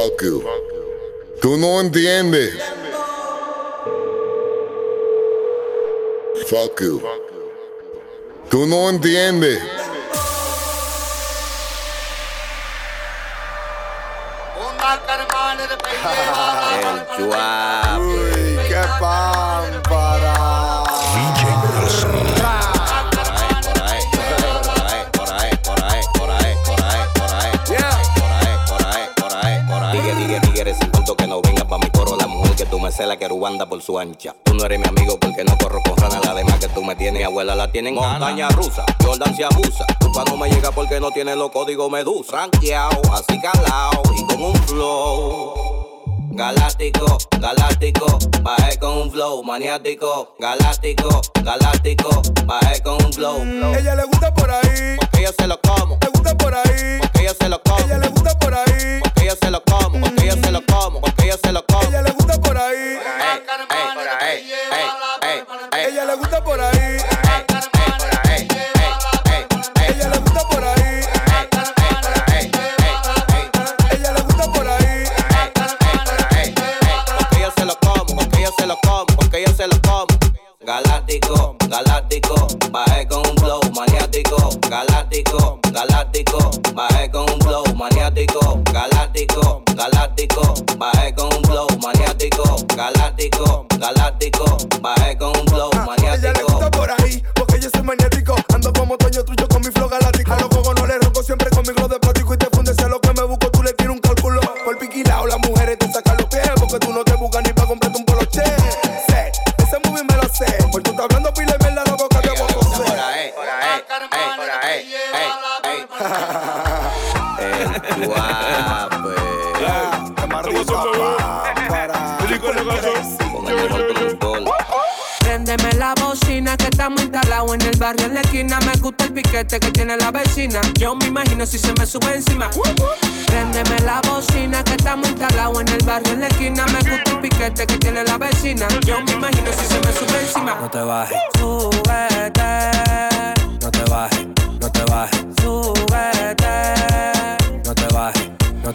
Fuck you. Tú no entiendes. Fuck you. Tú no entiendes. El. Uy, qué pámpara. Mujer que tú me celas, que anda por su ancha. Tú no eres mi amigo porque no corro con rana. La demás que tú me tienes, abuela la tienen montaña rusa. Jordan se abusa. Tu pa' no me llega porque no tiene los códigos medusa. Ranqueado, así calao y con un flow. Galáctico, galáctico, bajé con un flow maniático. Galáctico, galáctico, bajé con un flow. Ella le gusta por ahí, Porque yo se lo como, le gusta por ahí. hey. Galáctico, galáctico, bajé con un flow maniático. Galáctico, galáctico, bajé con un flow maniático. Galáctico, galáctico, bajé con un flow maniático. Galáctico, galáctico, bajé con un flow Ah, Ella le maniático. gusta por ahí, porque yo soy magnético. Ando como Toño Trucho mejor productor. Préndeme la bocina que estamos instalados en el barrio en la esquina. Me gusta el piquete que tiene la vecina. Yo me imagino si se me sube encima. Préndeme la bocina que estamos instalados en el barrio en la esquina. Me gusta el piquete que tiene la vecina. Yo me imagino si se me sube encima. No te bajes,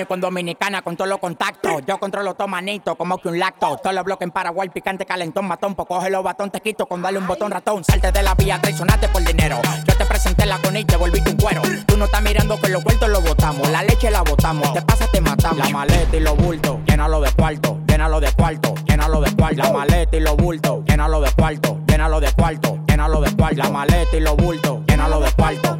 único en Dominicana con todos los contactos. Yo controlo todo manito, como que un lacto. Todos los bloques en Paraguay, picante, calentón, matón. Pues coge los batón, te quito con darle un botón ratón. Salte de la vía, traicionaste por dinero. Yo te presenté la con y te volviste un cuero. Tú no estás mirando que los vueltos los botamos. La leche la botamos. Te pasa, te matamos. La maleta y los bultos, llénalo de cuarto, llénalo de cuarto, llénalo de cuarto. La maleta y los bultos, llénalo de cuarto, llénalo de cuarto, llénalo de cuarto. La maleta y los bultos, llénalo de cuarto,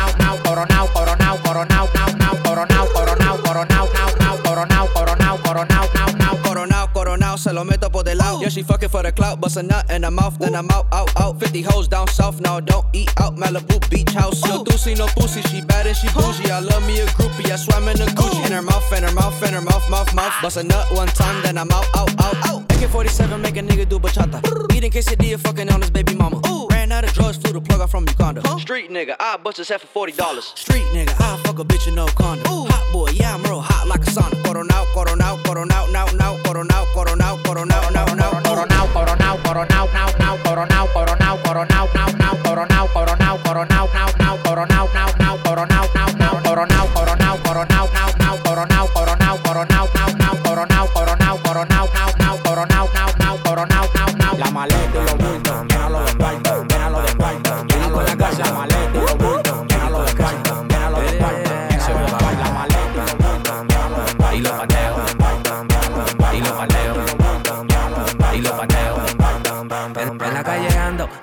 se lo meto por del lado. Yeah, she fucking for the clout, bust a nut in her mouth, then I'm out, out, out. 50 hoes down south, now don't eat out. Malibu beach house. No doozy, no pussy, she bad and she bougie. I love me a groupie, I swam in the Gucci. In her mouth, in her mouth, in her mouth, mouth, mouth. Bust a nut one time, then I'm out, out, out, out. AK-47 make a nigga do bachata. Eating quesadilla, fucking on his baby mama. Ooh. Ran out of drugs, flew the plug out from Uganda. Street nigga, I bust his head for forty dollars. Street nigga, I fuck a bitch in no condom. Hot boy, yeah I'm real hot like a sauna. Coronao, coronao, coronao, now, now, coronao, coronao, coronao, Coronao, coronao, coronao, coronao, coronao, coronao, now, coronao, coronao, coronao, now, now, coronao,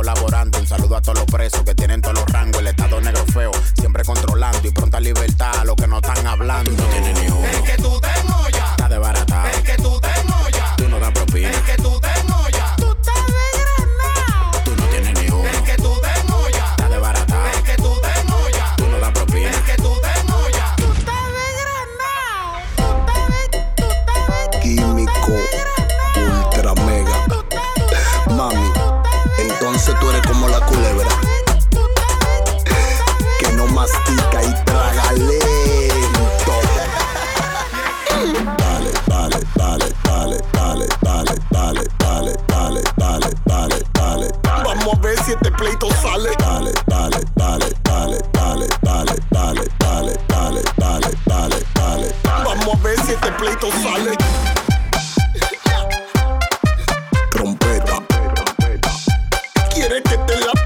Colaborando. Un saludo a todos los presos que tienen todos los rangos. El estado negro feo, siempre controlando y pronta libertad a los que no están hablando. No tiene ni uno. Es que tú te entonces tú eres como la culebra. Que no mastica ¿Quieres que te la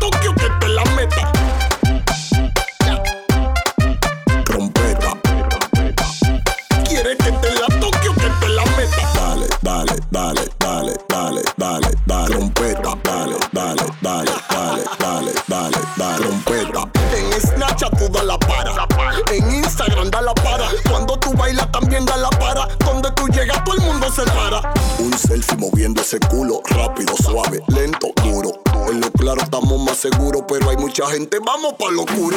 claro estamos más seguros, pero hay mucha gente. Vamos pa' lo oscuro.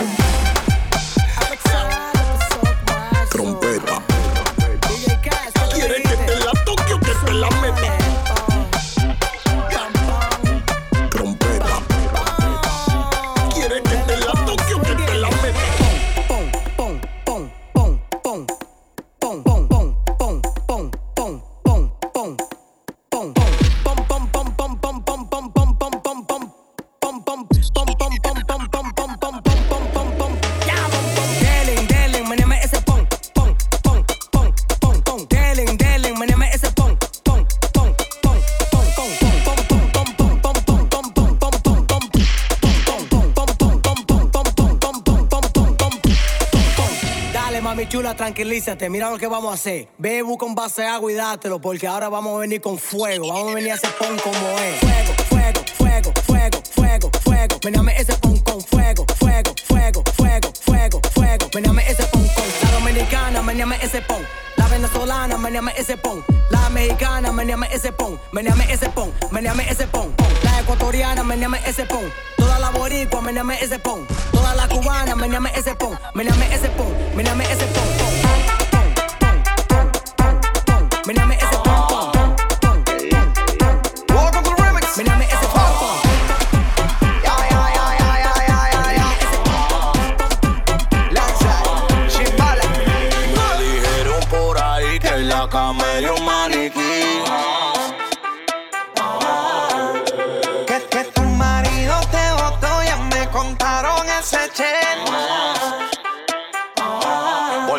Chula, tranquilízate. Mira lo que vamos a hacer. Un vaso de agua y dátelo, porque ahora vamos a venir con fuego. Vamos a venir a ese pon como es. Fuego. Meneame ese pon con fuego, fuego, fuego, fuego, fuego, fuego. Meneame ese pon con meneame ese pon. La venezolana, meneame ese pon. La mexicana, meneame ese pon. Meneame ese pon, meneame ese pon. La ecuatoriana, meneame ese pon. Toda la boricua, meneame ese pon. Toda la cubana, meneame ese pon. Meneame ese pon, meneame ese. Pon,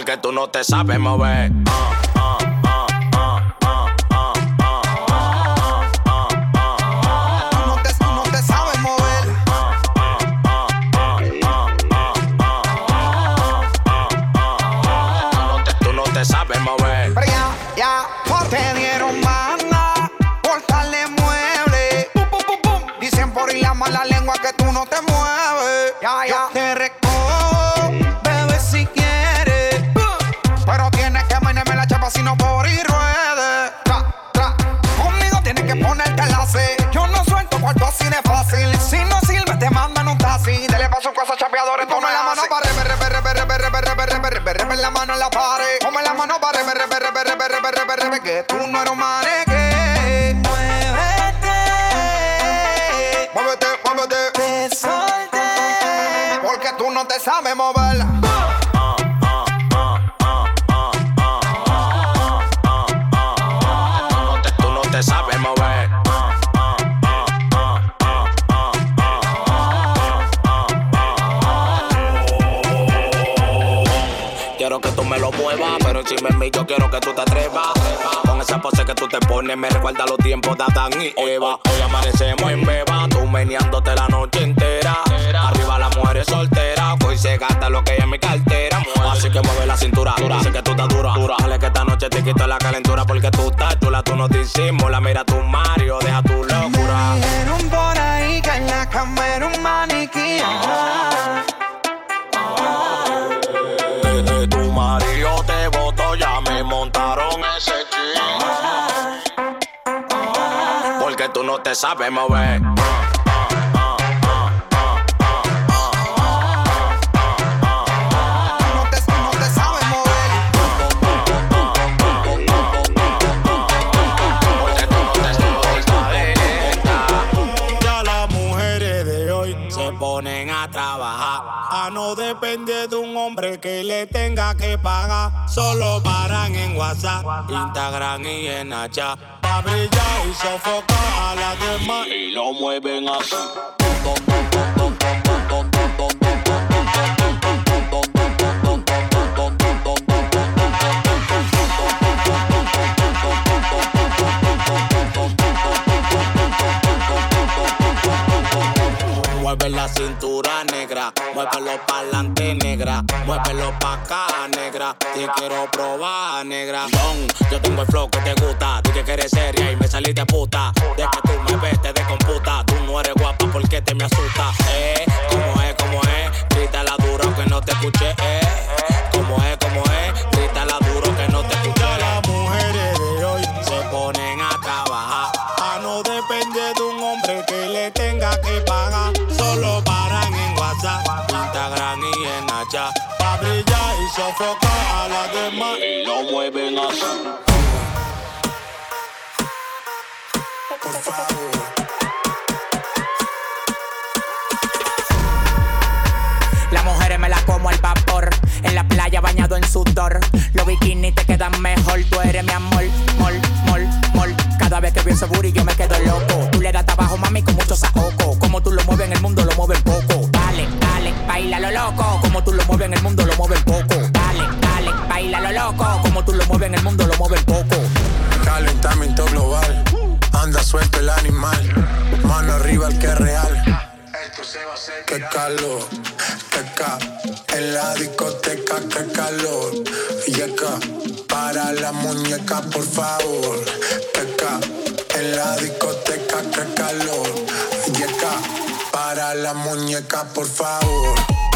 Porque tú no te sabes mover. Tú Ponme la mano para rever, rever, rever, rever, rever, rever, la mano en la pared. Ponme la mano para rever, rever, rever, rever, rever, rever, que tú no eres maneque. Muévete. Te solté. Porque tú no te sabes. Quiero que tú me lo muevas, pero encima en mí yo quiero que tú te atrevas. Con esa pose que tú te pones me recuerda los tiempos de Adán y Eva. Hoy amanecemos en beba, tú meneándote la noche entera. Arriba las mujeres solteras, hoy se gasta lo que hay en mi cartera. Así que mueve la cintura, sé que tú estás dura. Dale que esta noche te quito la calentura porque tú estás chula, tú no disimulas. Mira tu Mario, deja tu locura. Dijeron por ahí que en la cama era un maniquí. ajá. A trabajar. A no depender de un hombre que le tenga que pagar. Solo paran en WhatsApp, Instagram y en Hacha. Pa' brillar y sofocar a las demás. Y lo mueven así. Mueve la cintura negra, muévelo pa'lante negra, muévelo pa' acá te quiero probar negra. Don, yo tengo el flow que te gusta, tú que quieres seria y me saliste puta. De que tú me ves te descomputa, tú no eres guapa porque te me asusta. Eh, como es, como es, grítala duro que no te escuché. Eh, como es, como es, grítala duro que no te escuché. Ya las mujeres de hoy se ponen a trabajar. A no depender de un hombre que le tenga que pagar. Solo paran en WhatsApp, Instagram y en Hacha. Y sofocar a las demás. Y lo mueven así. Las mujeres me la como al vapor. En la playa bañado en sudor. Los bikinis te quedan mejor. Tú eres mi amor, mol, mol, mol. Cada vez que veo ese booty yo me quedo loco. Tú le das trabajo, mami, con mucho saoco. Como tú lo mueves en el mundo, lo mueven poco. Baila lo loco. Como tú lo mueves en el mundo, lo mueven poco. Dale, dale, baila lo loco. Como tú lo mueves en el mundo, lo mueven poco. Calentamiento global, anda suelto el animal, mano arriba el que es real. Qué calor, que ca, en la discoteca, qué calor. Y acá, para la muñeca, por favor. Que ca, en la discoteca, qué calor. Y acá, para la muñeca, por favor.